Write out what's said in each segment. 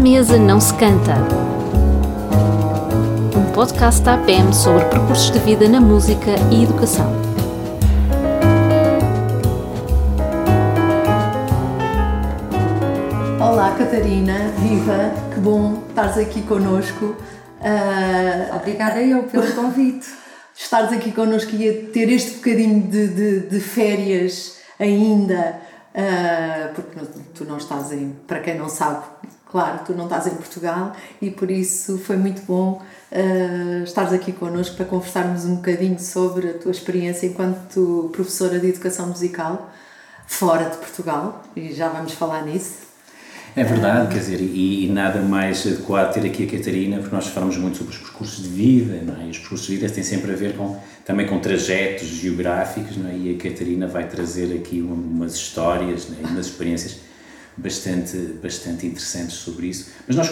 mesa não se canta. Um podcast da APM sobre percursos de vida na música e educação. Olá Catarina, viva, que bom estares aqui connosco. Uh, Obrigada eu pelo convite. estares aqui connosco e ter este bocadinho de, de, de férias ainda, uh, porque tu não estás em, para quem não sabe, claro, tu não estás em Portugal e por isso foi muito bom uh, estares aqui connosco para conversarmos um bocadinho sobre a tua experiência enquanto professora de educação musical fora de Portugal e já vamos falar nisso. É verdade, quer dizer, e, e, nada mais adequado ter aqui a Catarina, porque nós falamos muito sobre os percursos de vida, não é? E os percursos de vida têm sempre a ver com, também com trajetos geográficos, não é? E a Catarina vai trazer aqui umas histórias é? e umas experiências bastante, bastante interessantes sobre isso. Mas nós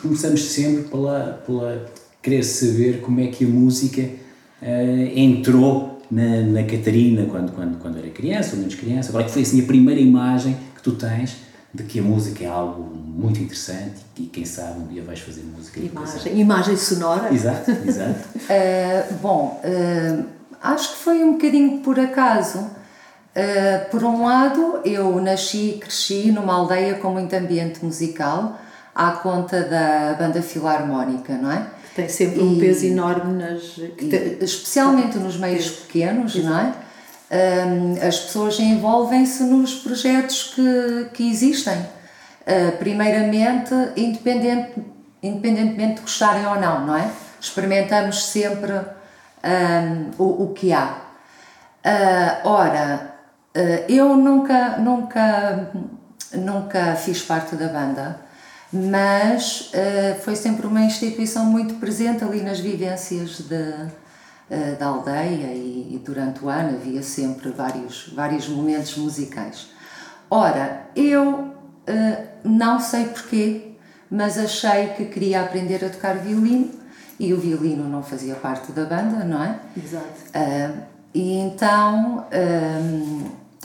começamos sempre pela, pela querer saber como é que a música uh, entrou na, na Catarina quando, quando, quando era criança, ou menos criança. Agora, que foi assim a primeira imagem que tu tens de que a música é algo muito interessante e quem sabe um dia vais fazer música. Imagem, imagem sonora. Exato, exato. uh, bom, uh, acho que foi um bocadinho por acaso. Uh, por um lado, eu nasci e cresci numa aldeia com muito ambiente musical, à conta da banda filarmónica, não é? Tem sempre e, um peso enorme nas. E, especialmente nos meios pequenos, Exato. não é? as pessoas envolvem-se nos projetos que, que existem. Uh, primeiramente, independente, independentemente de gostarem ou não, não é? Experimentamos sempre um, o, o que há. Ora, eu nunca, nunca, nunca fiz parte da banda, mas foi sempre uma instituição muito presente ali nas vivências de, uh, da aldeia e, e, durante o ano havia sempre vários, vários momentos musicais. Ora, eu não sei porquê, mas achei que queria aprender a tocar violino e o violino não fazia parte da banda, não é? Exato. Uh, e então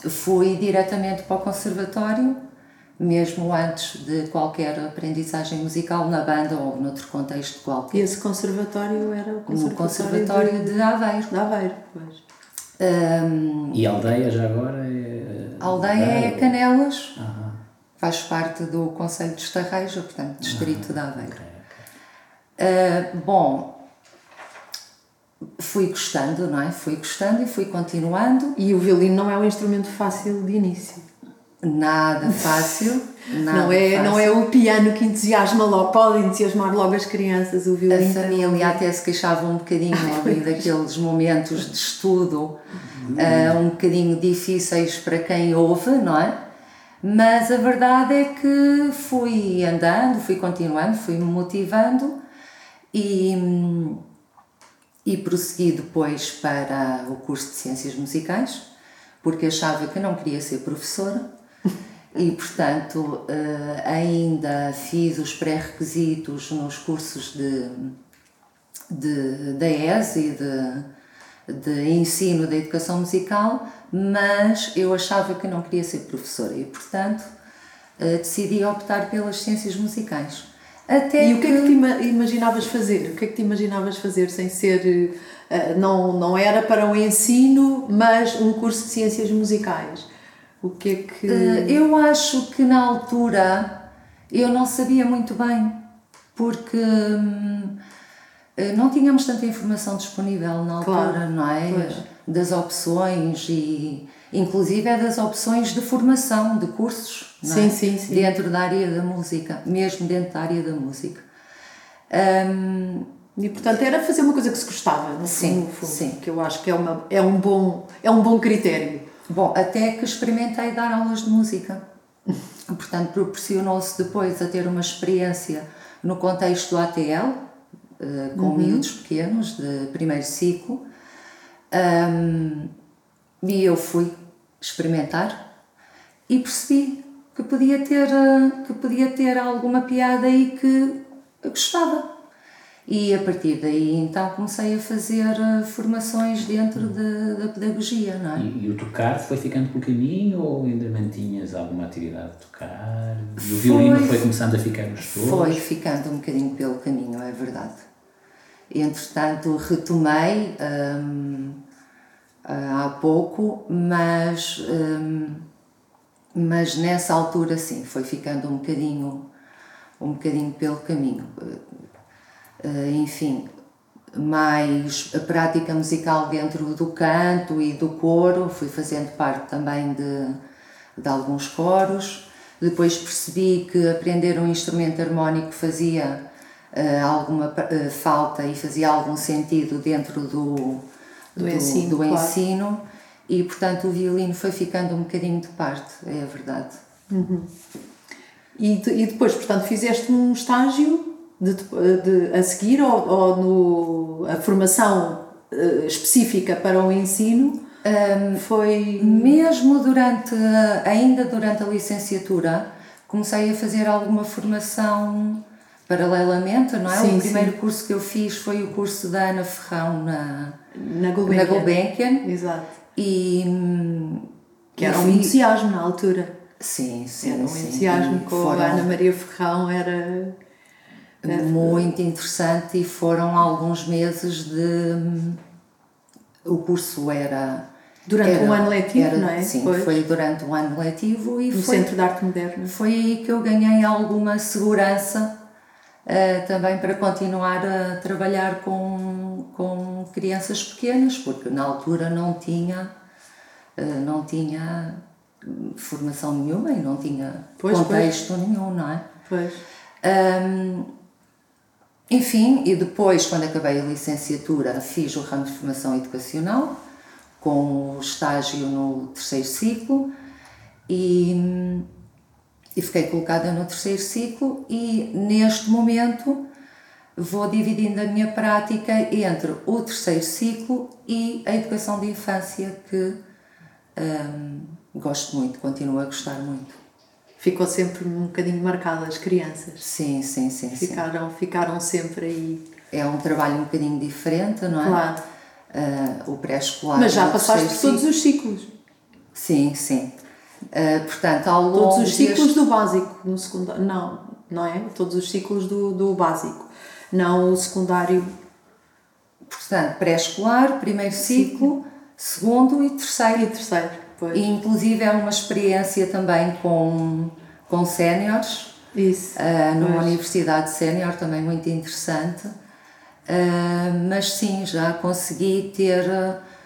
fui diretamente para o conservatório mesmo antes de qualquer aprendizagem musical na banda ou noutro contexto qualquer. E esse conservatório era o conservatório, conservatório de, de Aveiro. De Aveiro, pois. Um, e a aldeia já agora é. A aldeia é Canelas, uhum. faz parte do Conselho de Estarreja, portanto, distrito uhum. de Aveiro. Okay, okay. Uh, bom, fui gostando, não é? Fui gostando e fui continuando. E o violino não é um instrumento fácil de início. Nada fácil. Nada não, é, fácil. não é o piano que entusiasma logo, pode entusiasmar logo as crianças, o violino. A família até se queixava um bocadinho ali daqueles momentos de estudo, uh, um bocadinho difíceis para quem ouve, não é? Mas a verdade é que fui andando, fui continuando, fui me motivando e, e prossegui depois para o curso de Ciências Musicais, porque achava que não queria ser professora e, portanto, eh, ainda fiz os pré-requisitos nos cursos de, de, e de, de ensino da educação musical, mas eu achava que não queria ser professora e, portanto, eh, decidi optar pelas ciências musicais. Até e o que, que é que te imaginavas fazer? O que é que te imaginavas fazer sem ser. Eh, não, não era para o ensino, mas um curso de ciências musicais? O que é que. Eh, eu acho que na altura eu não sabia muito bem, porque hum, eh, não tínhamos tanta informação disponível na altura, claro, não é? Pois. Das opções e inclusive é das opções de formação, de cursos sim, é? sim, sim. dentro da área da música, mesmo dentro da área da música. Um, e portanto era fazer uma coisa que se gostava, no sim, fundo, sim. que eu acho que é, uma, é, um bom, é um bom critério. Bom, até que experimentei dar aulas de música. Portanto, proporcionou-se depois a ter uma experiência no contexto do ATL, eh, com uhum. miúdos pequenos, de primeiro ciclo. Um, e eu fui experimentar e percebi que podia ter, eh, que podia ter alguma piada e que gostava. E a partir daí então comecei a fazer uh, formações dentro de, da pedagogia, não é? E, e, o tocar foi ficando pelo caminho ou ainda mantinhas alguma atividade de tocar? E o violino foi, começando a ficar nos todos? Foi ficando um bocadinho pelo caminho, é verdade. Entretanto, retomei um, há pouco, mas, um, mas nessa altura sim, foi ficando um bocadinho, um bocadinho pelo caminho. Uh, enfim, mais a prática musical dentro do canto e do coro, fui fazendo parte também de, de alguns coros. Depois percebi que aprender um instrumento harmónico fazia uh, alguma uh, falta e fazia algum sentido dentro do, do, do ensino. Do claro. E, portanto, o violino foi ficando um bocadinho de parte, é a verdade. Uhum. E, de, e depois, portanto, fizeste um estágio de, de, a seguir ou, ou no, a formação uh, específica para o ensino um, foi... Mesmo durante, ainda durante a licenciatura, comecei a fazer alguma formação paralelamente, não é? Sim, o primeiro sim. curso que eu fiz foi o curso da Ana Ferrão na, na Gulbenkian. Na Gulbenkian. Exato. E, que era um entusiasmo na altura. Sim, sim. Era um sim. entusiasmo com foram... a Ana Maria Ferrão, era muito interessante e foram alguns meses de. O curso era. Durante era, um ano letivo, era, não é? Sim, pois. foi durante um ano letivo e no foi, Centro de Arte Moderna. Foi aí que eu ganhei alguma segurança uh, também para continuar a trabalhar com, com crianças pequenas, porque na altura não tinha, uh, não tinha formação nenhuma e não tinha pois, contexto pois. nenhum, não é? Pois. Um, enfim, e depois, quando acabei a licenciatura, fiz o ramo de formação educacional, com o estágio no terceiro ciclo, e, e fiquei colocada no terceiro ciclo, e neste momento vou dividindo a minha prática entre o terceiro ciclo e a educação de infância, que um, gosto muito, continuo a gostar muito ficou sempre um bocadinho marcada as crianças. Sim, sim, sim. Ficaram, sim. ficaram sempre aí. É um trabalho um bocadinho diferente, não é? Claro. Uh, o pré-escolar. Mas já passaste por todos os ciclos. Sim, sim. Uh, portanto, ao longo. Todos os ciclos deste... do básico, no secundário. Não, não é? Todos os ciclos do, do básico. Não o secundário. Portanto, pré-escolar, primeiro ciclo, segundo e terceiro. E terceiro. Pois. E inclusive é uma experiência também com, com séniores. Isso. Uh, numa pois. universidade sénior também muito interessante. Uh, mas sim, já consegui ter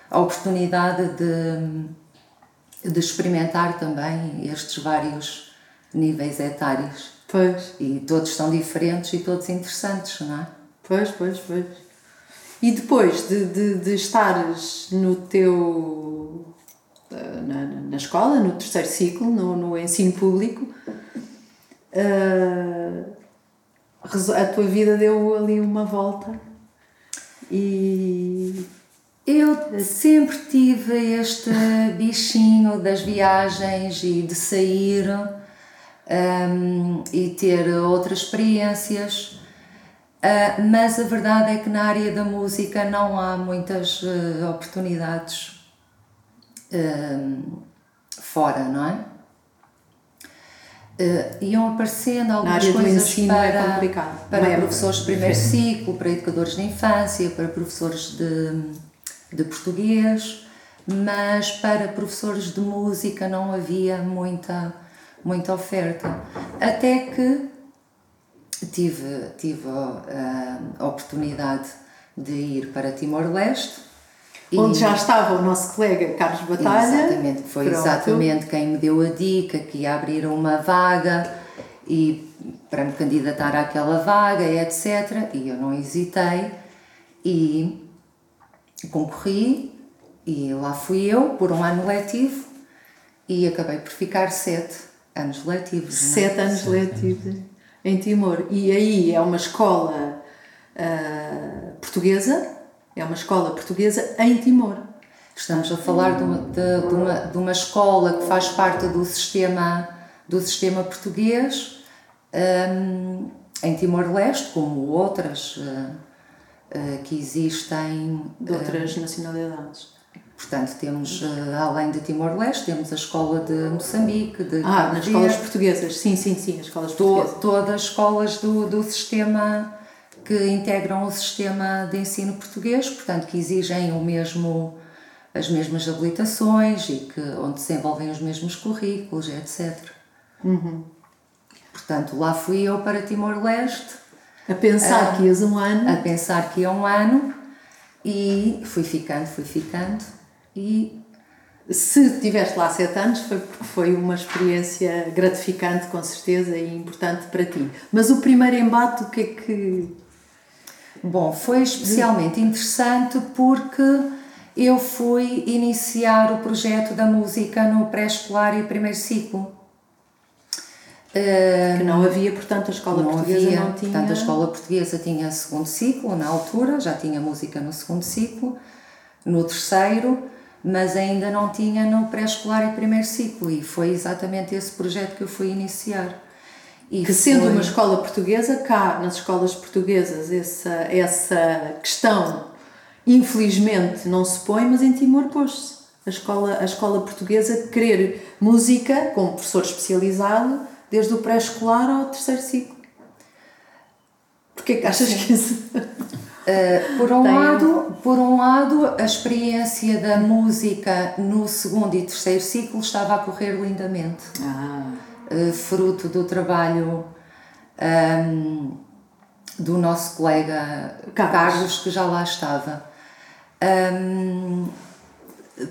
a oportunidade de, de experimentar também estes vários níveis etários. Pois. E todos são diferentes e todos interessantes, não é? Pois, pois, pois. E depois de, de, de estares no teu na, na escola, no terceiro ciclo, no, no ensino público, uh, a tua vida deu ali uma volta e. Eu sempre tive este bichinho das viagens e de sair um, e ter outras experiências, uh, mas a verdade é que na área da música não há muitas uh, oportunidades fora, não é? Uh, iam aparecendo algumas coisas é para, é para é professores de primeiro ciclo, para educadores de infância, para professores de, de português, mas para professores de música não havia muita, muita oferta. Até que tive, tive a oportunidade de ir para Timor-Leste onde já estava o nosso colega Carlos Batalha. Exatamente, foi Pronto. exatamente quem me deu a dica que ia abrir uma vaga e para me candidatar àquela vaga, etc. E eu não hesitei e concorri e lá fui eu por um ano letivo e acabei por ficar sete anos letivos. É? Sete é? anos sete letivos anos. em Timor. E aí é uma escola uh, portuguesa é uma escola portuguesa em Timor. Estamos a falar de uma, de, de uma, de uma escola que faz parte do sistema, do sistema português um, em Timor-Leste, como outras, uh, uh, que existem. De outras nacionalidades. Portanto, temos, além de Timor-Leste, temos a escola de Moçambique, de Ah, nas escolas portuguesas, sim, sim, sim, as escolas portuguesas. todas as escolas do, do sistema que integram o sistema de ensino português, portanto, que exigem o mesmo, as mesmas habilitações e que, onde se desenvolvem os mesmos currículos, etc. Uhum. Portanto, lá fui eu para Timor-Leste. A pensar Ah, que ias um ano. A pensar que ia um ano e fui ficando, fui ficando e Se estiveste lá sete anos foi porque foi uma experiência gratificante, com certeza, e importante para ti. Mas o primeiro embate, o que é que. Bom, foi especialmente interessante porque eu fui iniciar o projeto da música no pré-escolar e primeiro ciclo. Que não havia, portanto, a escola não portuguesa havia, não tinha. portanto a escola portuguesa tinha segundo ciclo na altura, já tinha música no segundo ciclo, no terceiro, mas ainda não tinha no pré-escolar e primeiro ciclo e foi exatamente esse projeto que eu fui iniciar. E Que sendo foi- uma escola portuguesa, cá nas escolas portuguesas essa, essa questão infelizmente não se põe, mas em Timor pôs-se. A escola, a escola portuguesa querer música com um professor especializado desde o pré-escolar ao terceiro ciclo. Porquê que achas que isso... Uh, por, um Tem- lado, por um lado, a experiência da música no segundo e terceiro ciclo estava a correr lindamente. Ah, uh, fruto do trabalho um, do nosso colega Carlos. Carlos. que já lá estava. Um,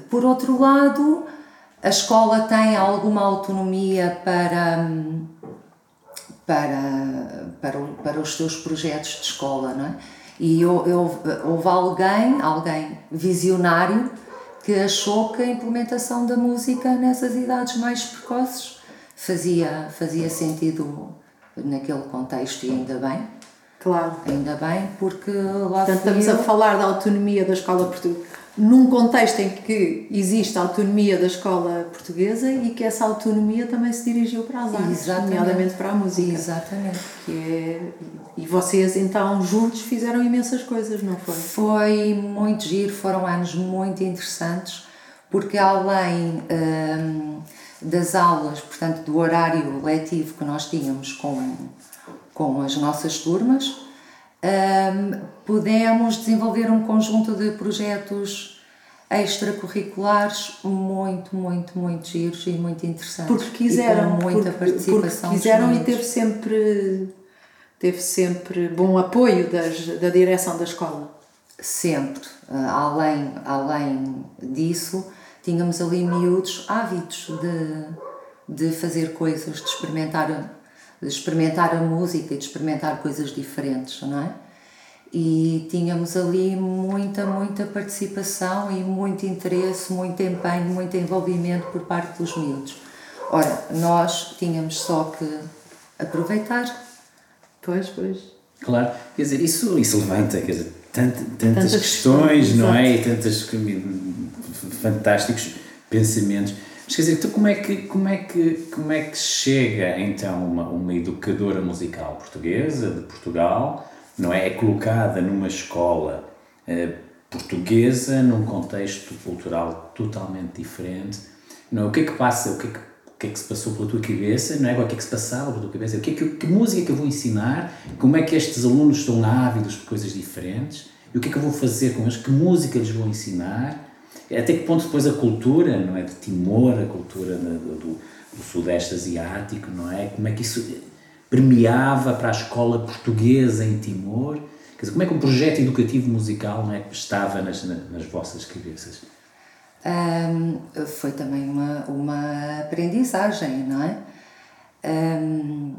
por outro lado, a escola tem alguma autonomia para, hum, para, para, para os seus projetos de escola, não é? E eu, eu, houve alguém, alguém visionário, que achou que a implementação da música nessas idades mais precoces fazia, fazia sentido naquele contexto e ainda bem, claro. ainda bem, porque lá Portanto, estamos eu, a falar da autonomia da escola portuguesa, num contexto em que existe a autonomia da escola portuguesa e que essa autonomia também se dirigiu para as artes, Exatamente. nomeadamente para a música. Exatamente. Que é, e vocês então juntos fizeram imensas coisas, não foi? Foi muito giro, foram anos muito interessantes, porque além hum, das aulas, portanto, do horário letivo que nós tínhamos com, com as nossas turmas, hum, pudemos desenvolver um conjunto de projetos extracurriculares muito, muito, muito giros e muito interessantes. Porque quiseram, e com muita porque, participação porque quiseram e teve sempre teve sempre bom apoio das, da direção da escola. Sempre. Ah, além, além disso, tínhamos ali miúdos ávidos de, de fazer coisas, de experimentar, de experimentar a música e de experimentar coisas diferentes, não é? E tínhamos ali muita, muita participação e muito interesse, muito empenho, muito envolvimento por parte dos miúdos. Ora, nós tínhamos só que aproveitar Pois, pois. Claro, quer dizer, isso, isso levanta quer dizer, tant- tantas, Tantas questões, questões, não é? E tantos fantásticos pensamentos. Mas quer dizer, então como é que, como é que, como é que chega então uma, uma educadora musical portuguesa de Portugal, não é? É colocada numa escola eh, portuguesa, num contexto cultural totalmente diferente. Não é? O que é que passa? O que é que, o que é que se passou pela tua cabeça? Não é? O que é que se passava pela tua cabeça? O que, é que, que música é que eu vou ensinar? Como é que estes alunos estão ávidos por coisas diferentes? E o que é que eu vou fazer com eles? Que música lhes vou ensinar? Até que ponto depois a cultura, não é? De Timor, a cultura do, do, do Sudeste Asiático, não é? Como é que isso permeava para a escola portuguesa em Timor? Quer dizer, como é que um projeto educativo musical não é, estava nas, na- nas vossas cabeças? Hum, foi também uma, uma aprendizagem, não é? Hum,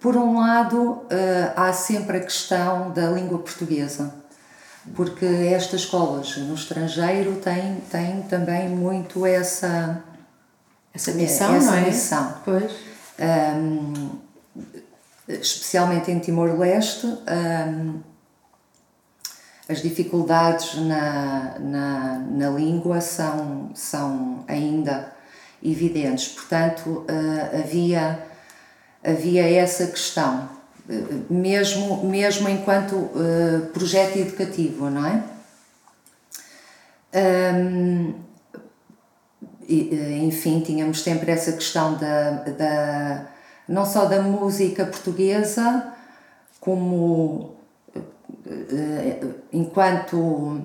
por um lado, eh, há sempre a questão da língua portuguesa, porque estas escolas no estrangeiro têm, têm também muito essa. Essa missão, essa não é? missão. Pois. Hum, especialmente em Timor-Leste, hum, as dificuldades na, na, na língua são, são ainda evidentes. Portanto, eh, havia, havia essa questão mesmo, mesmo enquanto uh, projeto educativo, não é? Um, enfim, tínhamos sempre essa questão da, da não só da música portuguesa, como uh, enquanto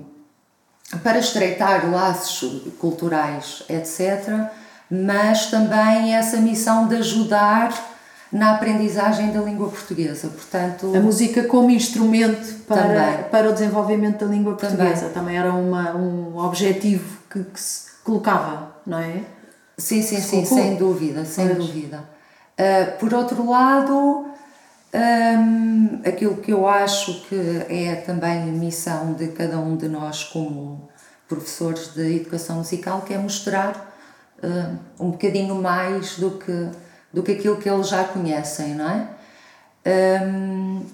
para estreitar laços culturais, etc., mas também essa missão de ajudar na aprendizagem da língua portuguesa. Portanto, a música como instrumento para, para o desenvolvimento da língua portuguesa também, também era uma, um objetivo que, que, se colocava, não é? Sim, sim, sim, sem dúvida, sem pois. dúvida. Uh, por outro lado, um, aquilo que eu acho que é também a missão de cada um de nós como professores de educação musical, que é mostrar uh, um bocadinho mais do que do que aquilo que eles já conhecem, não é? Um,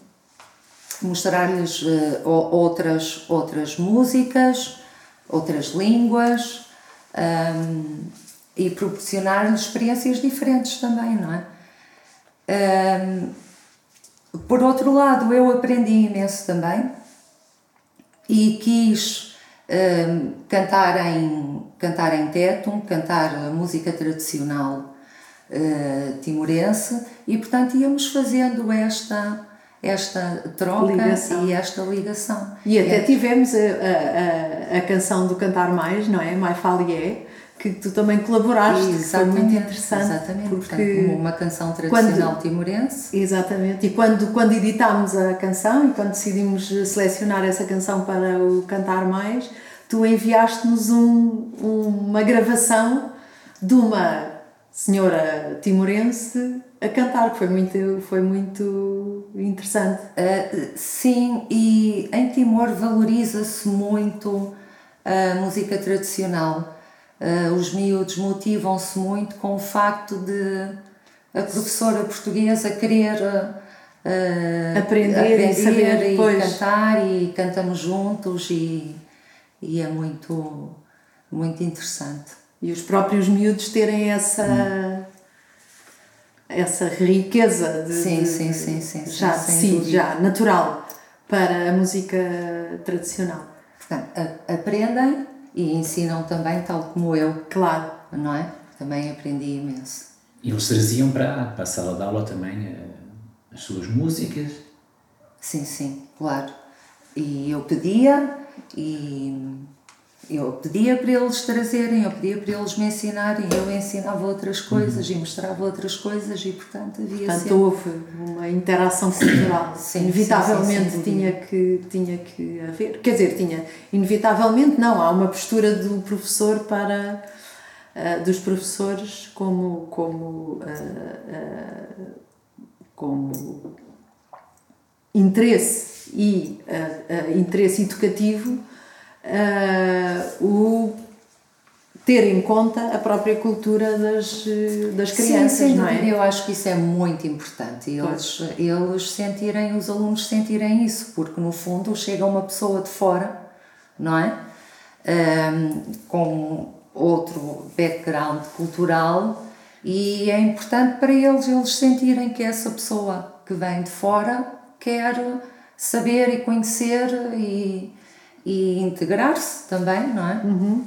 Mostrar-lhes uh, outras, outras músicas, outras línguas um, e proporcionar-lhes experiências diferentes também, não é? Um, por outro lado, eu aprendi imenso também e quis cantar, em, cantar em teto, cantar música tradicional uh, timorense e portanto íamos fazendo esta esta troca ligação. e esta ligação. E até é. tivemos a, a, a, canção do Cantar Mais, não é? Mais Falié, que tu também colaboraste, exatamente, foi muito interessante. Exatamente, porque portanto, uma canção tradicional quando, timorense. Exatamente, e quando, quando editámos a canção e quando decidimos selecionar essa canção para o Cantar Mais, tu enviaste-nos um, uma gravação de uma senhora timorense a cantar, que foi muito, foi muito interessante. Uh, sim, e em Timor valoriza-se muito a música tradicional. Uh, os miúdos motivam-se muito com o facto de a professora portuguesa querer uh, aprender, aprender, e, saber, e cantar e cantamos juntos e, e é muito, muito interessante. E os próprios miúdos terem essa. Hum. essa riqueza de, sim, sim, sim, sim, já sim, si, já natural para a música tradicional. Portanto, aprendem e ensinam também, tal como eu. Claro. Não é? Também aprendi imenso. E eles traziam para, para a sala de aula também eh, as suas músicas? Sim, sim, claro. E eu pedia e eu pedia para eles trazerem, eu pedia para eles me ensinarem, eu ensinava outras coisas uhum. e mostrava outras coisas e portanto havia portanto, sempre... houve uma interação cultural. Sim, inevitavelmente sim, sim, tinha, que, tinha que haver. Quer dizer, tinha, inevitavelmente não, há uma postura do professor para. Uh, dos professores como, como, uh, uh, como interesse e interesse educativo uh, o ter em conta a própria cultura das, das crianças, Sim, não é? Eu acho que isso é muito importante. Eles, eles sentirem, os alunos sentirem isso, porque no fundo chega uma pessoa de fora, não é? Um, com outro background cultural e é importante para eles eles sentirem que essa pessoa que vem de fora quer saber e conhecer e, e integrar-se também, não é? Uhum.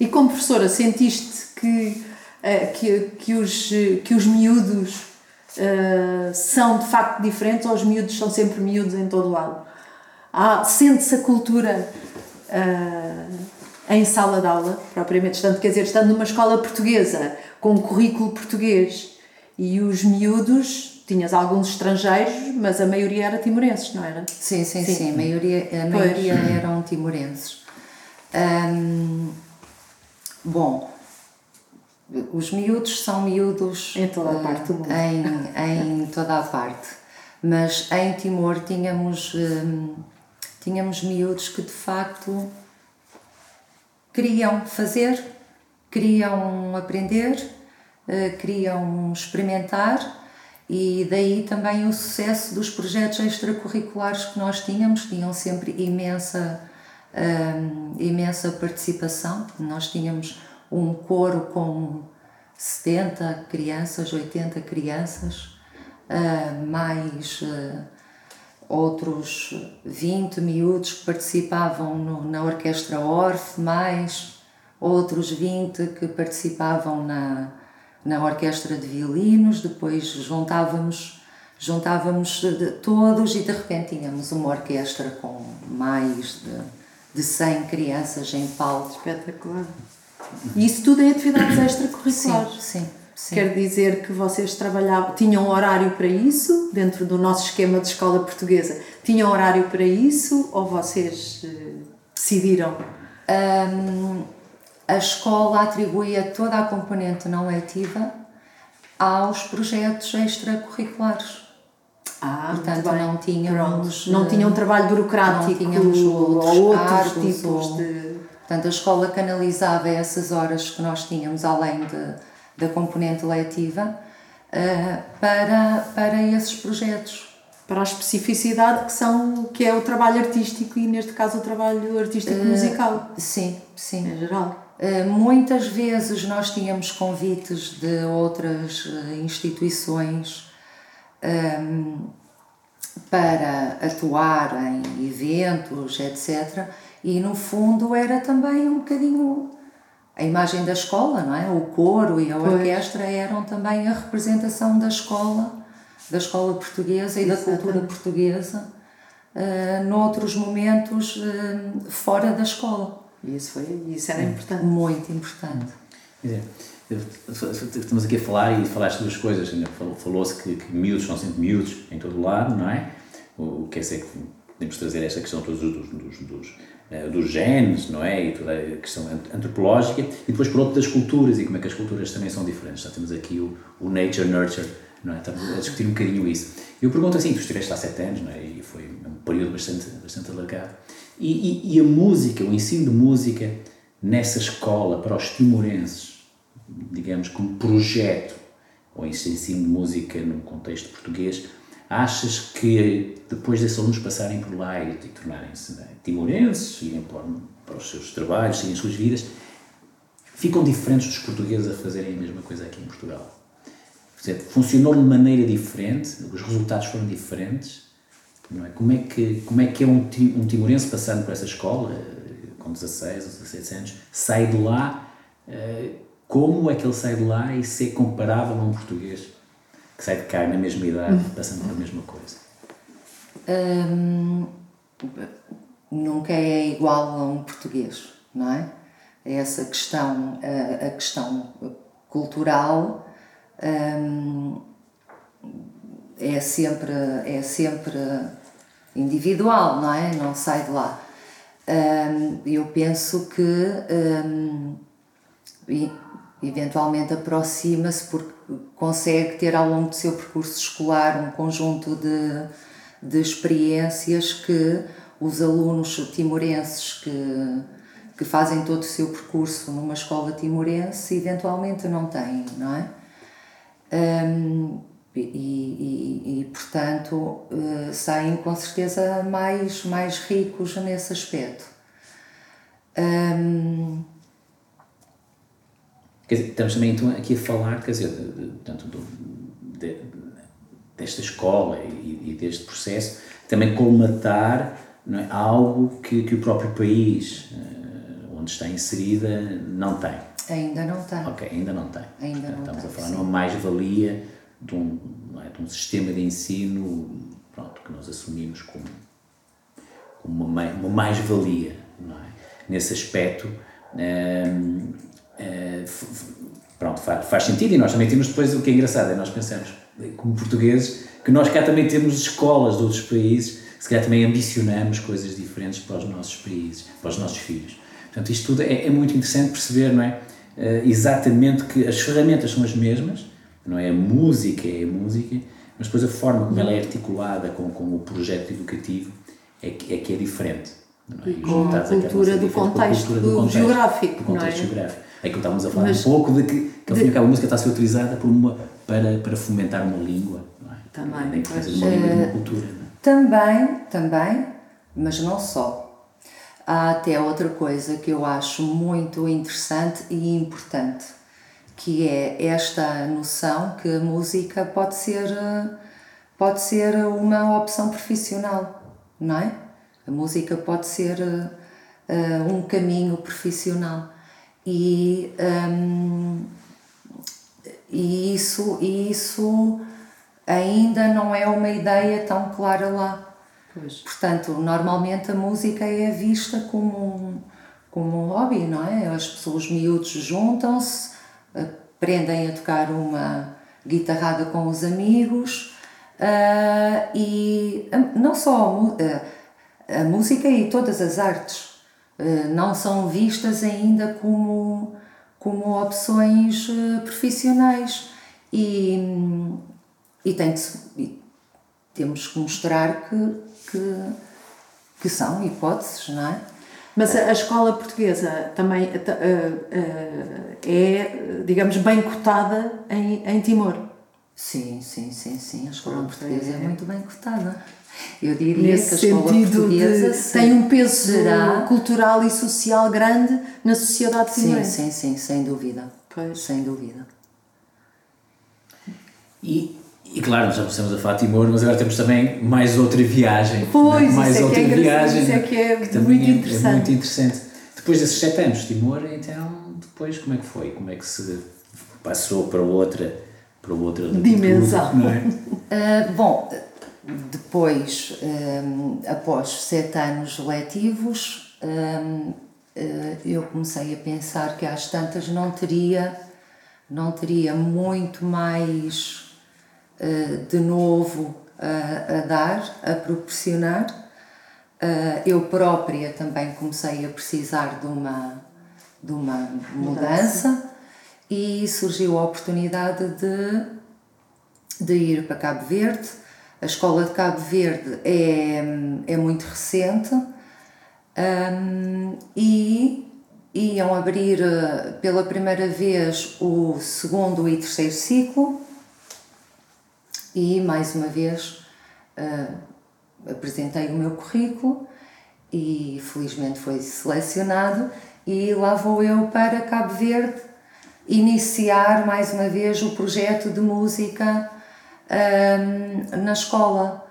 E como professora, sentiste que, uh, que, que, os, que os miúdos uh, são de facto diferentes ou os miúdos são sempre miúdos em todo lado? Sente-se a cultura uh, em sala de aula, propriamente estando, quer dizer, estando numa escola portuguesa, com um currículo português e os miúdos tinhas alguns estrangeiros, mas a maioria era timorenses, não era? Sim, sim, sim, sim. a maioria, a maioria eram timorenses. Hum, bom, os miúdos são miúdos em toda a parte do mundo. Em, em toda a parte. Mas em Timor tínhamos, hum, tínhamos miúdos que de facto queriam fazer, queriam aprender, uh, queriam experimentar e daí também o sucesso dos projetos extracurriculares que nós tínhamos, tinham sempre imensa, hum, imensa participação. Nós tínhamos um coro com 70 crianças, 80 crianças, uh, mais uh, outros 20 miúdos que participavam no, na Orquestra Orfe, mais outros 20 que participavam na, na Orquestra de Violinos, depois juntávamos, juntávamos de, todos e de repente tínhamos uma orquestra com mais de, de 100 crianças em palco. Espetacular. E isso tudo é atividades extracurriculares. Sim, sim. Sim. Quer dizer que vocês trabalhavam, tinham horário para isso, dentro do nosso esquema de escola portuguesa? Tinham horário para isso ou vocês uh, decidiram? Um, a escola atribuía toda a componente não letiva aos projetos extracurriculares. Ah, Portanto, não tínhamos. Pronto. Não tinham trabalho burocrático não tínhamos outros ou outros tipos ou, de. Portanto, a escola canalizava essas horas que nós tínhamos além de, da componente letiva uh, para, para esses projetos. Para a especificidade que, são, que é o trabalho artístico e, neste caso, o trabalho artístico uh, musical. Sim, sim. Em geral. Uh, muitas vezes nós tínhamos convites de outras instituições um, para atuar em eventos, etc. E no fundo era também um bocadinho a imagem da escola, não é? O coro e a pois. orquestra eram também a representação da escola, da escola portuguesa e Exatamente. da cultura portuguesa, uh, noutros momentos uh, fora da escola. E isso, foi, isso era importante. Muito importante. É, estamos aqui a falar e falaste duas coisas. Falou-se que, que miúdos são sempre miúdos em todo lado, não é? O que é que podemos trazer esta questão todos dos, dos, dos eh, dos genes, não é? E toda a questão antropológica, e depois por outro das culturas e como é que as culturas também são diferentes. Já temos aqui o, o nature, nurture, não é? Estamos a discutir um bocadinho isso. Eu pergunto assim, tu estiveste há sete anos, não é? E foi um período bastante, bastante alargado. E, e, e a música, o ensino de música nessa escola para os timorenses, digamos, como projeto, ou ensino de música num contexto português, Achas que depois desses alunos passarem por lá e, tornarem-se né, timorenses, irem para, para os seus trabalhos, seguirem as suas vidas, ficam diferentes dos portugueses a fazerem a mesma coisa aqui em Portugal? funcionou de maneira diferente, os resultados foram diferentes, é? Como é que, como é, que é um, um timorense passando por essa escola, com 16 ou 17 anos, sai de lá, eh, como é que ele sai de lá e se é comparável a um português? que sai de cá na mesma idade, passando pela mesma coisa? Hum, nunca é igual a um português, não é? Essa questão, a, a questão cultural hum, é sempre é sempre individual, não é? Não sai de lá. Hum, eu penso que hum, eventualmente aproxima-se porque consegue ter ao longo do seu percurso escolar um conjunto de, de experiências que os alunos timorenses que, que fazem todo o seu percurso numa escola timorense eventualmente não têm, não é? Um, e, e, e, portanto uh, saem com certeza mais, mais ricos nesse aspecto. Quer dizer, estamos também então aqui a falar, quer dizer, tanto do, de, desta escola e, e, deste processo, também colmatar é, algo que, que o próprio país uh, onde está inserida não tem. Ainda não tem. Ok, ainda não tem. Ainda não Estamos tem, a falar numa mais-valia de, um, é, de um sistema de ensino pronto, que nós assumimos como, como uma, uma mais-valia. É? Nesse aspecto, um, eh, pronto, faz, faz, sentido e nós também temos depois o que é engraçado, é nós pensamos, como portugueses, que nós cá também temos escolas de outros países, se calhar também ambicionamos coisas diferentes para os nossos países, para os nossos filhos. Portanto, isto tudo é, é muito interessante perceber, não é? Uh, exatamente que as ferramentas são as mesmas, não é? A música é a música, mas depois a forma como ela é articulada com, com o projeto educativo é que é, que é diferente. É? E com a cultura do contexto, cultura do contexto geográfico, do contexto é? geográfico. É que estávamos a falar Mas, um pouco de que, que fim e cabo a música está a ser utilizada por uma, para, para fomentar uma língua, não é? Também. Seja uma língua de uma eh, cultura, é? Também, também, mas não só. Há até outra coisa que eu acho muito interessante e importante, que é esta noção que a música pode ser pode ser uma opção profissional, não é? A música pode ser uh, um caminho profissional e, um, e isso, e isso ainda não é uma ideia tão clara lá. Pois. Portanto, normalmente a música é vista como um, como um hobby, não é? As pessoas miúdos juntam-se, aprendem a tocar uma guitarrada com os amigos uh, e não só a, a, música e todas as artes uh, não são vistas ainda como, como opções uh, profissionais e, e, tem que, e temos que mostrar que, que, que são hipóteses, não é? Mas a, escola portuguesa também uh, uh, é, digamos, bem cotada em, em Timor. Sim, sim, sim, sim. A escola portuguesa é. é muito bem cotada. Eu diria Nesse que a escola portuguesa de, tem um peso será... cultural e social grande na sociedade timorense. Sim, sim, sim, sem dúvida. Pois. Sem dúvida. E e claro, já começamos a falar de Timor, mas agora temos também mais outra viagem. Pois, né? mais isso outra é que é viagem. Isso é que é que também muito é, interessante. é muito interessante. Depois desses sete anos Timor, então, depois como é que foi? Como é que se passou para outra, para outra dimensão? É? uh, bom, depois, um, após sete anos letivos, um, uh, eu comecei a pensar que às tantas não teria, não teria muito mais eh, de novo a, a dar, a proporcionar. Eh, eu própria também comecei a precisar de uma, de uma mudança e surgiu a oportunidade de, de ir para Cabo Verde. A escola de Cabo Verde é, é muito recente um, e iam abrir eh, pela primeira vez o segundo e terceiro ciclo e mais uma vez uh, apresentei o meu currículo e felizmente foi selecionado e lá vou eu para Cabo Verde iniciar mais uma vez o projeto de música um, na escola.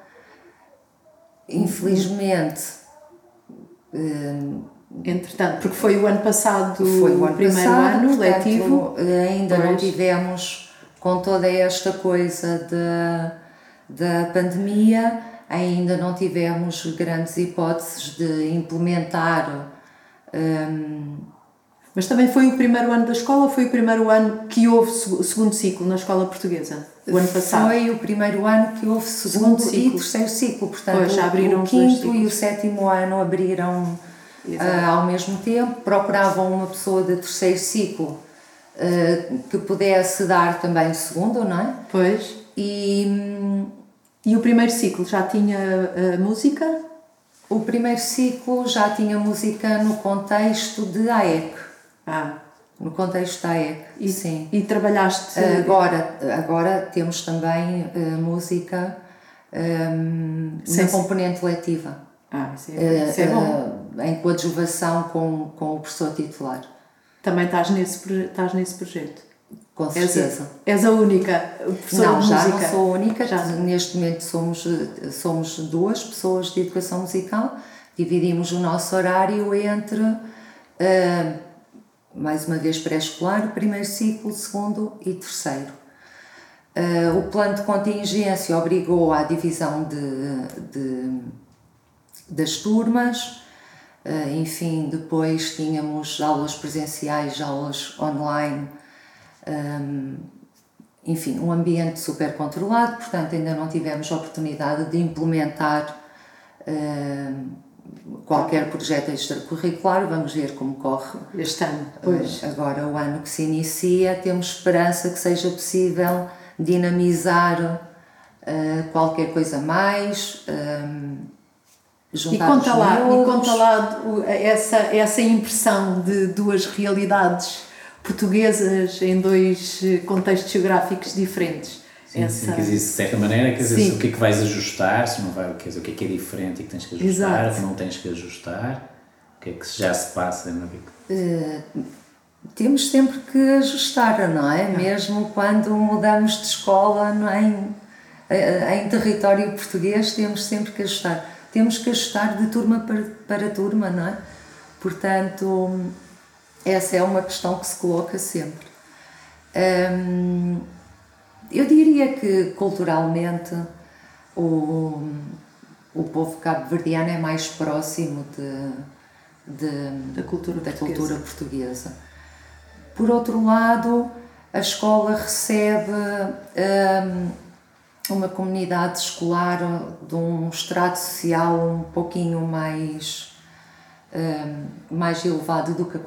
Infelizmente. Um, Entretanto, porque foi o ano passado, foi o ano primeiro passado, ano portanto, letivo. Ainda não tivemos com toda esta coisa da, da pandemia, ainda não tivemos grandes hipóteses de implementar. Um, mas também foi o primeiro ano da escola ou foi o primeiro ano que houve segundo ciclo na escola portuguesa? O ano passado? Foi o primeiro ano que houve segundo, segundo e terceiro ciclo. Portanto, pois, já abriram o quinto e o sétimo ano abriram uh, ao mesmo tempo. Procuravam uma pessoa de terceiro ciclo uh, que pudesse dar também o segundo, não é? Pois. E, e o primeiro ciclo já tinha uh, música? O primeiro ciclo já tinha música no contexto de AEC. Ah. No contexto da AEC, e, sim. E trabalhaste... Agora, agora temos também uh, música um, na componente letiva. Ah, isso é, isso é bom. em coadjuvação com, com o professor titular. Também estás nesse, estás nesse projeto? Com certeza. És a, és a única professora não, de música? Não, já não sou a única. Já. Neste momento somos, somos duas pessoas de educação musical. Dividimos o nosso horário entre, uh, mais uma vez, pré-escolar, primeiro ciclo, segundo e terceiro. Uh, o plano de contingência obrigou à divisão de, de das turmas, Uh, enfim, depois tínhamos aulas presenciais, aulas online, um, enfim, um ambiente super controlado, portanto, ainda não tivemos oportunidade de implementar uh, qualquer projeto extracurricular. Vamos ver como corre este ano. Pois. Uh, agora, o ano que se inicia, temos esperança que seja possível dinamizar qualquer coisa mais. Um, e conta lá, e conta lá essa, essa impressão de duas realidades portuguesas em dois eh, contextos geográficos diferentes. Sim, essa... sim, quer dizer, de certa maneira, quer dizer, o que é que vais ajustar, se não vai, quer dizer, o que é que é diferente e que tens que ajustar, Exato. o que não tens que ajustar, o que é que já se passa na vida? Uh, temos sempre que ajustar, não é? Não. Mesmo quando mudamos de escola, não é? em território português temos sempre que ajustar. Temos que ajustar de turma para, para turma, não é? Portanto, essa é uma questão que se coloca sempre. Hum, eu diria que culturalmente o, o povo cabo-verdiano é mais próximo de, de da, cultura, da portuguesa. cultura portuguesa. Por outro lado, a escola recebe um, uma comunidade escolar de um estrato social um pouquinho mais um, mais elevado do que,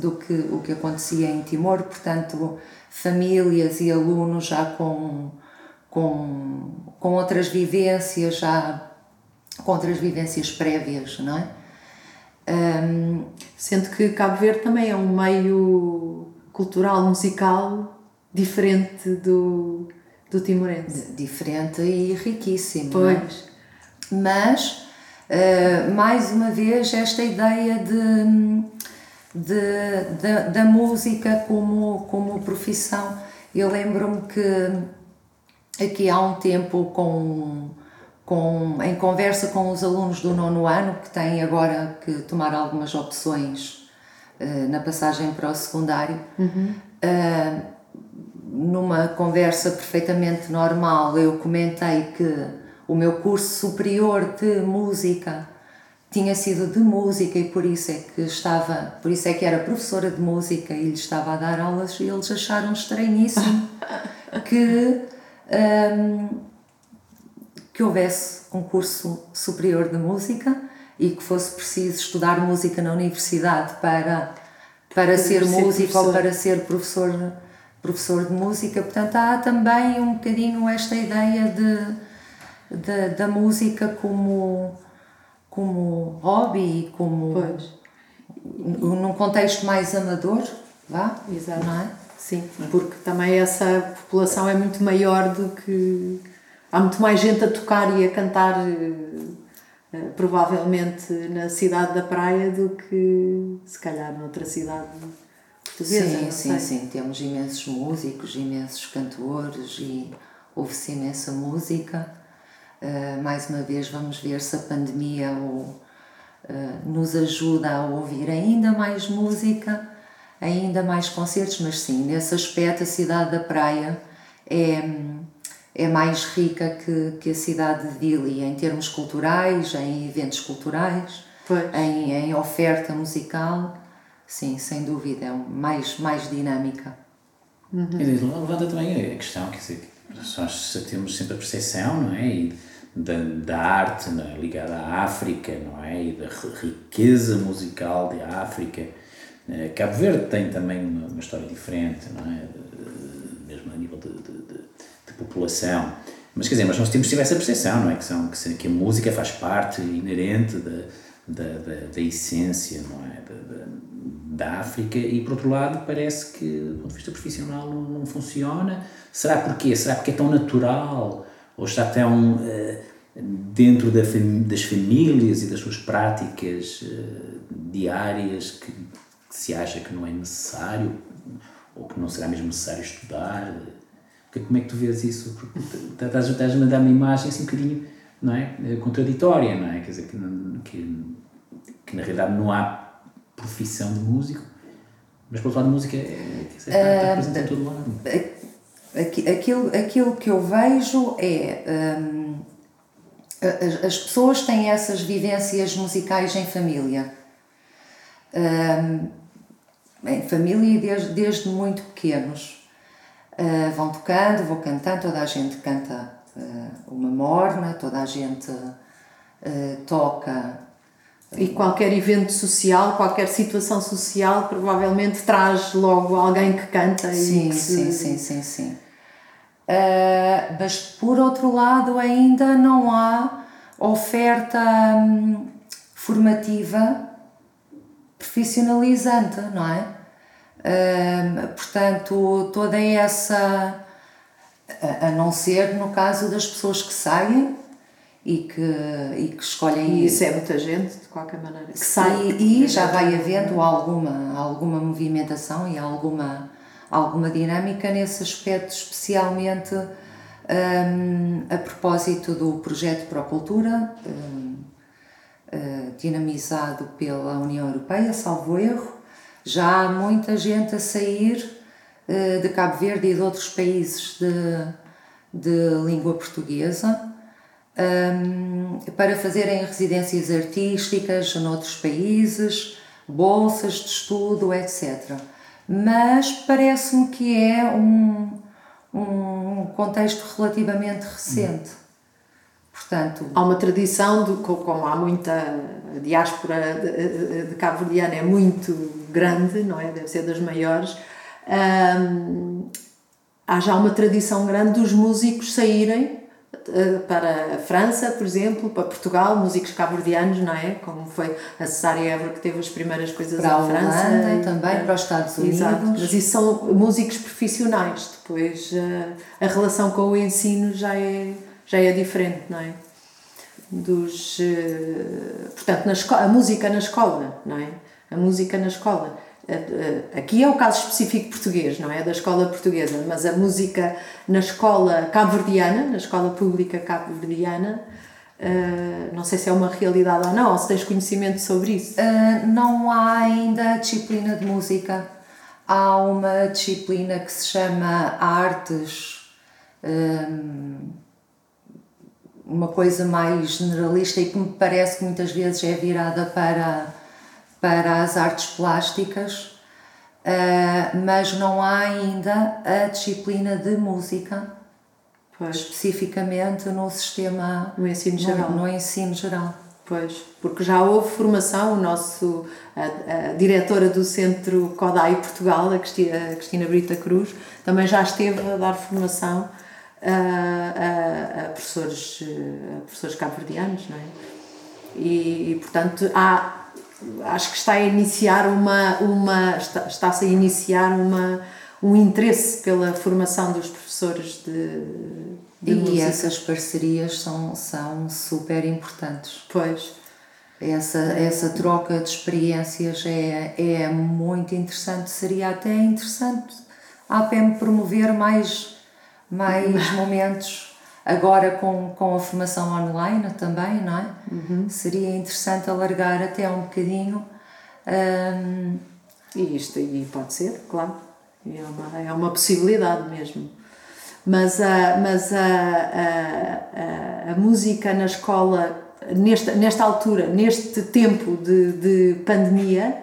do que o que acontecia em Timor, portanto famílias e alunos já com, com, com outras vivências, já com outras vivências prévias, não é? Um, Sendo que Cabo Verde também é um meio cultural, musical diferente do, do timorense. Diferente e riquíssimo. Pois. É? Mas, uh, mais uma vez, esta ideia de, de, de, da música como, como profissão. Eu lembro-me que aqui há um tempo, com, com, em conversa com os alunos do nono ano, que têm agora que tomar algumas opções uh, na passagem para o secundário, uhum. uh, numa conversa perfeitamente normal, eu comentei que o meu curso superior de música tinha sido de música e por isso é que estava, por isso é que era professora de música e lhe estava a dar aulas e eles acharam estranhíssimo que um, que houvesse um curso superior de música e que fosse preciso estudar música na universidade para para ser, ser músico professor. ou para ser professor professor de música, portanto há também um bocadinho esta ideia de, de da música como como hobby, como pois. num contexto mais amador, vá? Exato. Não é? Sim, porque também essa população é muito maior do que há muito mais gente a tocar e a cantar provavelmente na cidade da praia do que se calhar noutra cidade portuguesa. Sim, sim, sim. Temos imensos músicos, imensos cantores e ouve-se imensa música. Uh, mais uma vez, vamos ver se a pandemia ou, uh, nos ajuda a ouvir ainda mais música, ainda mais concertos, mas sim, nesse aspecto, a cidade da praia é, é mais rica que, que a cidade de Dili em termos culturais, em eventos culturais, em, em oferta musical. Sim, sem dúvida, é mais, mais dinâmica. Uhum. Levanta também a questão, quer dizer, nós temos sempre a percepção, não é? E da, da arte é? ligada à África, não é? E da riqueza musical da África. Cabo Verde tem também uma história diferente, não é? Mesmo a nível de, de, de, de, população. Mas quer dizer, mas nós temos sempre essa percepção, não é? Que, são, que, que a música faz parte inerente da, da, da, da essência, não é? Da, África e por outro lado parece que do ponto de vista profissional não, não funciona. Será porquê? Será porque é tão natural? Ou está tão uh, dentro da fam das famílias e das suas práticas uh, diárias que, que, se acha que não é necessário ou que não será mesmo necessário estudar? Como é que tu vês isso? Porque estás, estás a dar uma imagem assim um bocadinho não é? contraditória, não é? Quer dizer, que, que, que na realidade não há profissão de músico, mas por outro lado, a música é, está, está presente em todo lado. Aquilo, aquilo que eu vejo é. Hum, as pessoas têm essas vivências musicais em família. Hum, em família desde, desde muito pequenos. Uh, vão tocando, vou cantando, toda a gente canta uh, uma morna, toda a gente uh, toca e qualquer evento social, qualquer situação social, provavelmente traz logo alguém que canta. Sim, e que sim, se... sim, sim, sim. Uh, mas por outro lado, ainda não há oferta hum, formativa profissionalizante, não é? Uh, portanto, toda essa. A, a não ser no caso das pessoas que saem e que, e que escolhem. E isso é muita gente, de qualquer maneira. Que sai e, já vai havendo alguma, alguma movimentação e alguma, alguma dinâmica nesse aspecto, especialmente Um, a propósito do projeto Procultura, um, uh, dinamizado pela União Europeia, salvo erro, já há muita gente a sair uh, de Cabo Verde e de outros países de, de língua portuguesa um, para fazerem residências artísticas noutros países, bolsas de estudo, etc. Mas parece-me que é um um contexto relativamente recente. Portanto, há uma tradição, de, como há muita diáspora de, de cabo-verdiana, é muito grande, não é? Deve ser das maiores. Hum, há já uma tradição grande dos músicos saírem para a França, por exemplo, para Portugal, músicos cabo-verdianos, não é? Como foi a Cesária Évora que teve as primeiras coisas para em França. Holanda, também, para os Estados Unidos. Exato, mas isso são músicos profissionais. Depois eh, a relação com o ensino já é, já é diferente, não é? Dos, eh, portanto, na escola, a música na escola, não é? A música na escola Aqui é o caso específico português, não é? Da escola portuguesa, mas a música na escola cabo-verdiana, na escola pública cabo-verdiana, uh, não sei se é uma realidade ou não, ou se tens conhecimento sobre isso. Uh, não há ainda disciplina de música. Há uma disciplina que se chama Artes, um, uma coisa mais generalista e que me parece que muitas vezes é virada para para as artes plásticas, uh, mas não há ainda a disciplina de música, pois. especificamente no sistema. No ensino geral. No, no, ensino geral. Pois, porque já houve formação, o nosso, a, a diretora do Centro CODAI Portugal, a Cristina, a Cristina Brita Cruz, também já esteve a dar formação a, a, a professores, a professores cabo-verdianos, não é? E, e, portanto, há, acho que está a iniciar uma, uma está, está-se a iniciar uma, um interesse pela formação dos professores de, de e música. essas parcerias são, são super importantes. Pois. Essa, essa troca de experiências é, é muito interessante. Seria até interessante a APM promover mais, mais momentos Agora com, com a formação online também, não é? Uhum. Seria interessante alargar até um bocadinho. Um... E isto e pode ser, claro. É uma, é uma possibilidade mesmo. Mas, a, mas a, a, a, a música na escola, nesta, nesta altura, neste tempo de, de pandemia,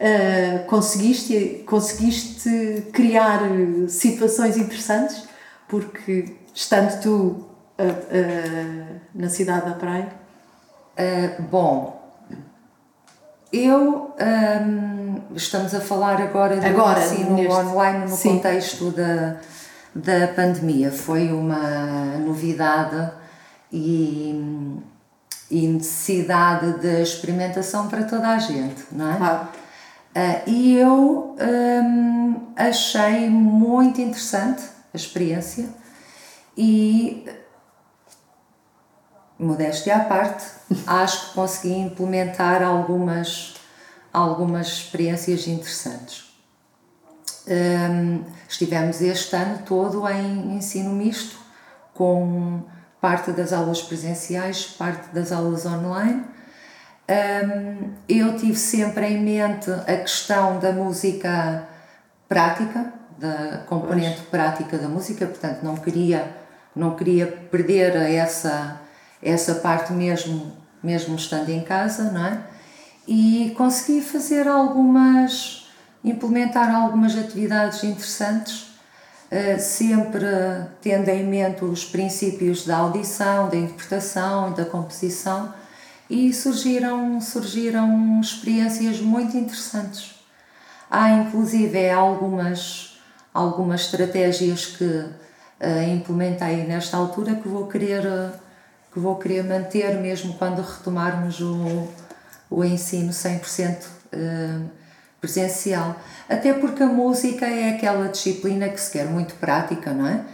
uh, conseguiste, conseguiste criar situações interessantes, porque estando tu uh, na cidade da praia? Uh, bom, eu um, estamos a falar agora do agora, ensino neste, online no sim. contexto da, da pandemia. Foi uma novidade e, e necessidade de experimentação para toda a gente, não é? Claro. Uh, e eu um, achei muito interessante a experiência e modéstia à parte, acho que consegui implementar algumas, algumas experiências interessantes. Um, estivemos este ano todo em ensino misto, com parte das aulas presenciais, parte das aulas online. Um, eu tive sempre em mente a questão da música prática, da componente pois. prática da música, portanto não queria não queria perder essa, essa parte mesmo, mesmo estando em casa, não é? E consegui fazer algumas, implementar algumas atividades interessantes, eh, sempre tendo em mente os princípios da audição, da interpretação e da composição, e surgiram, surgiram experiências muito interessantes. Há inclusive algumas, algumas estratégias que uh, implementei nesta altura que vou querer que vou querer manter mesmo quando retomarmos o, o ensino 100% uh, presencial. Até porque a música é aquela disciplina que se quer muito prática, não é?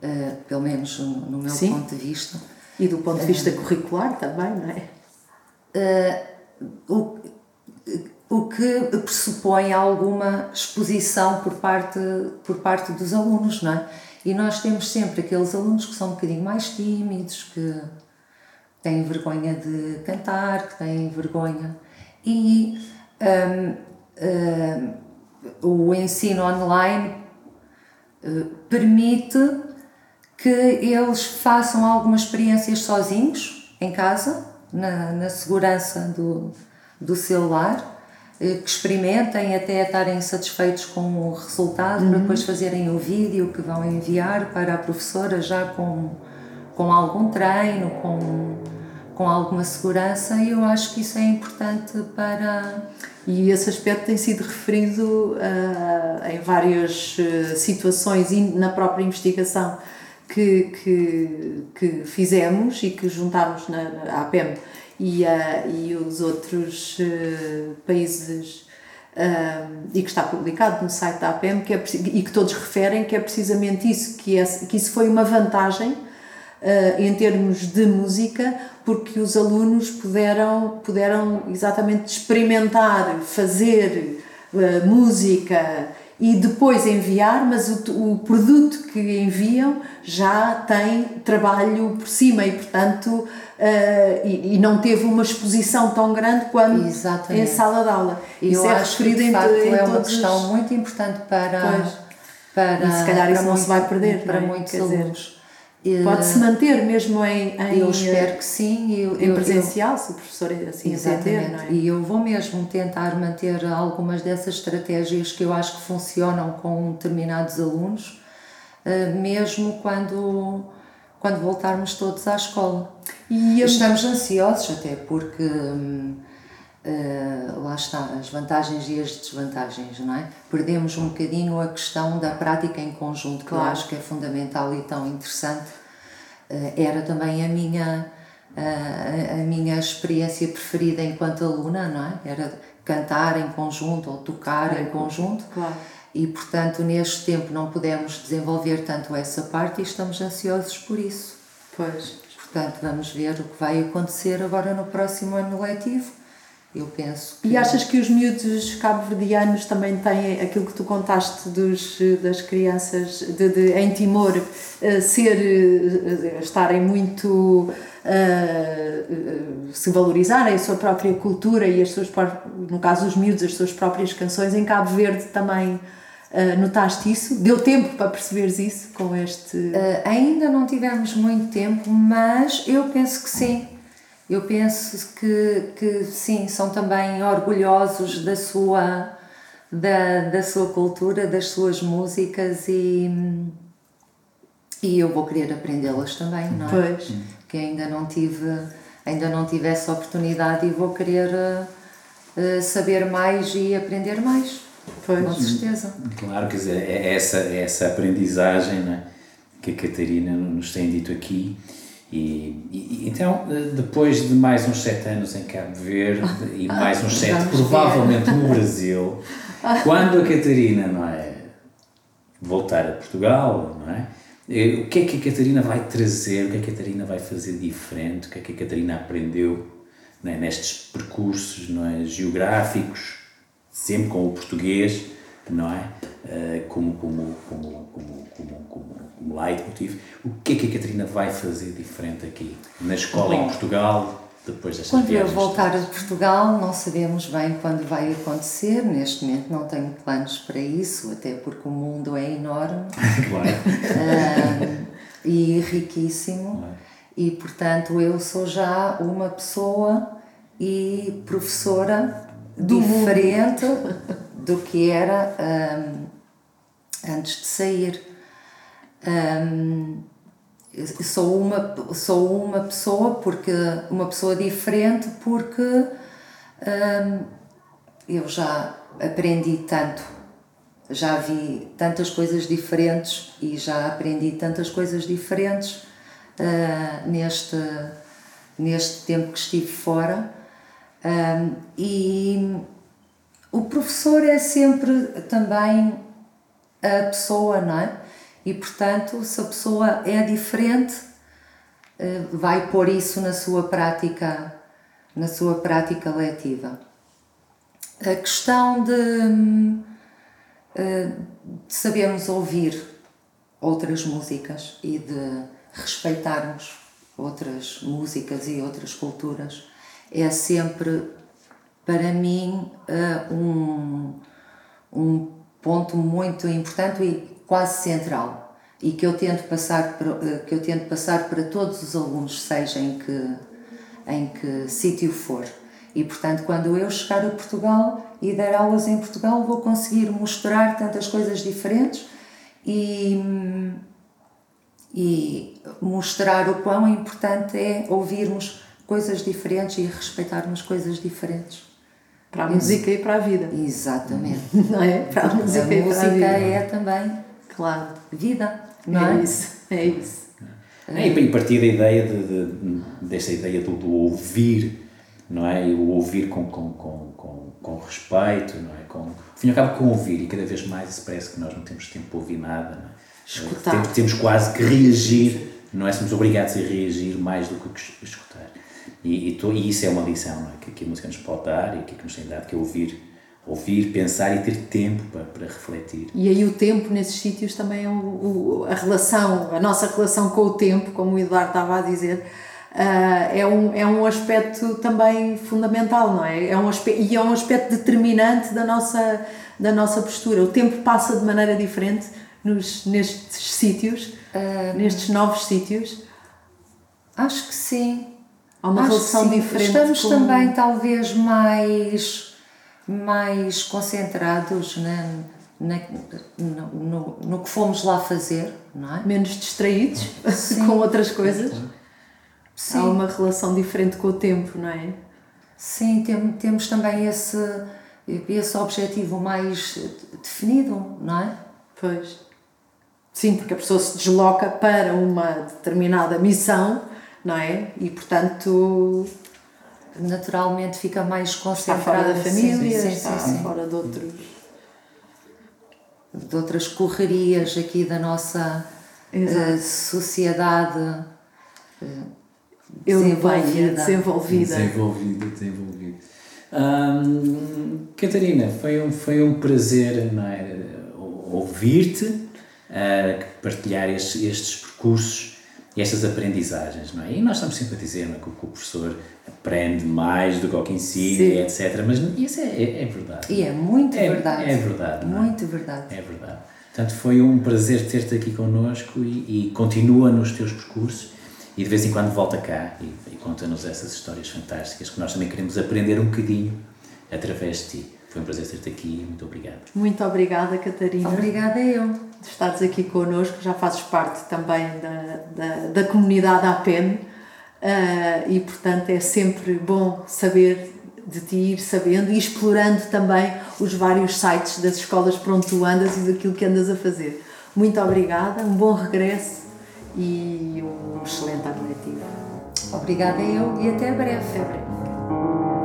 Uh, pelo menos no, meu Sim. ponto de vista. E do ponto de vista curricular também, não é? o, o que pressupõe alguma exposição por parte, por parte dos alunos, não é? E nós temos sempre aqueles alunos que são um bocadinho mais tímidos, que têm vergonha de cantar, que têm vergonha. E um, um, o ensino online uh, permite que eles façam algumas experiências sozinhos, em casa, na, na segurança do, do celular eh, que experimentem até estarem satisfeitos com o resultado uhum. para depois fazerem o vídeo que vão enviar para a professora já com, com algum treino, com, com alguma segurança e eu acho que isso é importante para... E esse aspecto tem sido referido uh, em várias uh, situações na própria investigação que, que, que fizemos e que juntámos na, na APEM e, uh, e os outros uh, países uh, e que está publicado no site da APM que é, e que todos referem que é precisamente isso, que, é, que isso foi uma vantagem em termos de música, porque os alunos puderam, puderam exatamente experimentar, fazer música e depois enviar, mas o, o produto que enviam já tem trabalho por cima e, portanto, uh, e, e, não teve uma exposição tão grande quanto Exatamente. em sala de aula. E Isso eu é acho que, de facto, em é uma questão muito importante para. Pois. para e se calhar isso não se vai perder para é? muitos alunos. Pode-se manter mesmo em, em, Eu espero que sim. Eu, em presencial, eu, se o professor assim exatamente. entender, é? E eu vou mesmo tentar manter algumas dessas estratégias que eu acho que funcionam com determinados alunos, eh, mesmo quando, quando voltarmos todos à escola. E estamos ansiosos até porque... Uh, lá está, as vantagens e as desvantagens, não é? Perdemos um bocadinho a questão da prática em conjunto, que claro. eu acho que é fundamental e tão interessante. Uh, era também a minha, uh, a minha experiência preferida enquanto aluna, não é? Era cantar em conjunto ou tocar claro. em conjunto. Claro. E, portanto, neste tempo não pudemos desenvolver tanto essa parte e estamos ansiosos por isso. Pois. Portanto, vamos ver o que vai acontecer agora no próximo ano letivo eu penso que... E achas que os miúdos cabo-verdianos também têm aquilo que tu contaste dos, das crianças de, de em Timor uh, ser, uh, estarem muito uh, se valorizarem a sua própria cultura e as suas no caso os miúdos as suas próprias canções em Cabo Verde também notaste isso? Deu tempo para perceberes isso com este... ainda não tivemos muito tempo, mas eu penso que sim eu penso que, que sim, são também orgulhosos da sua, da, da sua cultura, das suas músicas e, e eu vou querer aprendê-las também, não é? Pois. Que ainda não tive, ainda não tive essa oportunidade e vou querer uh, saber mais e aprender mais. Pois. Com certeza. Claro, quer dizer, é essa, é essa aprendizagem né, que a Catarina nos tem dito aqui e, e, então, depois de mais uns sete anos em Cabo Verde e mais uns sete provavelmente no Brasil, quando a Catarina não é, voltar a Portugal, não é? O que é que a Catarina vai trazer? O que é que a Catarina vai fazer diferente? O que é que a Catarina aprendeu é? nestes percursos não é? geográficos, sempre com o português, não é? Uh, como, como, como, como, como, como, como leitmotiv. O que é que a Catarina vai fazer diferente aqui, na escola Bom, em Portugal, depois desta Quando eu voltar a Portugal, não sabemos bem quando vai acontecer. Neste momento não tenho planos para isso, até porque o mundo é enorme claro. uh, e riquíssimo. E, portanto, eu sou já uma pessoa e professora Do diferente do que era um, antes de sair. Um, sou uma sou uma pessoa porque uma pessoa diferente porque um, eu já aprendi tanto. Já vi tantas coisas diferentes e já aprendi tantas coisas diferentes uh, neste neste tempo que estive fora um, e o professor é sempre também a pessoa, não é? E portanto, se a pessoa é diferente, eh, vai pôr isso na sua prática, na sua prática letiva. A questão de, eh, de sabermos ouvir, outras músicas e de respeitarmos outras músicas e outras culturas é sempre, para mim, uh, um, um ponto muito importante e quase central e que eu tento passar para, uh, que eu tento passar para todos os alunos, seja em que, em que sítio for. E, portanto, quando eu chegar a Portugal e der aulas em Portugal, vou conseguir mostrar tantas coisas diferentes e, e mostrar o quão importante é ouvirmos coisas diferentes e respeitarmos coisas diferentes. Para a música e para a vida. Exatamente. Não é? Para a música a e para a vida. é também claro. vida, não é? é? isso, é isso. É, e partir da ideia de, de, desta ideia do, do, ouvir, não é? E o ouvir com, com, com, com, com respeito, não é? Com, fim cabo, com ouvir, e cada vez mais parece que nós não temos tempo para ouvir nada, não é? Escutar. Temos, temos quase que reagir, não é? Somos obrigados a reagir mais do que escutar. E, e, to, e isso é uma lição não é? que, que a música nos pode dar e que, que nos tem dado, que é ouvir, ouvir, pensar e ter tempo para, para refletir. E aí o tempo nesses sítios também é o, o, a relação, a nossa relação com o tempo, como o Eduardo estava a dizer, Uh, é, um, é um aspecto também fundamental, não é? é um aspecto, e é um aspecto determinante da nossa, da nossa postura. O tempo passa de maneira diferente nos, nestes sítios, uh, nestes novos sítios. Acho que sim. Há uma Acho relação diferente. Estamos com... também talvez mais, mais concentrados na, na, no, no, no, que fomos lá fazer, não é? Menos distraídos com outras coisas. Sim. Há uma relação diferente com o tempo, não é? Sim, tem, temos também esse, esse objetivo mais definido, não é? Pois. Sim, porque a pessoa se desloca para uma determinada missão, não é? E portanto. Naturalmente fica mais concentrada. Está fora da família, sim, sim, está sim, fora de outros. De outras correrias aqui da nossa uh, sociedade. Uh, desenvolvida. Desenvolvida. Desenvolvida, desenvolvida. Hum, Catarina, foi um, foi um prazer é, ouvir-te, uh, partilhar estes, estes, percursos e estas aprendizagens. Não é? E nós estamos sempre a dizer não é, que, o, professor aprende mais do que o que ensina, etc. Mas isso é, é, é, verdade. E é muito é, verdade. É verdade. Muito verdade. É verdade. Portanto, foi um prazer ter-te aqui connosco e, e continua nos teus percursos e de vez em quando volta cá e, e conta-nos essas histórias fantásticas que nós também queremos aprender um bocadinho através de ti. Foi um prazer ter-te aqui e muito obrigado. Muito obrigada, Catarina. Obrigada eu. De estares aqui connosco, já fazes parte também da, da, da comunidade APEN uh, e, portanto, é sempre bom saber de ti, ir sabendo e explorando também os vários sites das escolas por onde tu andas e daquilo que andas a fazer. Muito obrigada, um bom regresso e um excelente ano letivo. Obrigada eu e até breve. Até breve.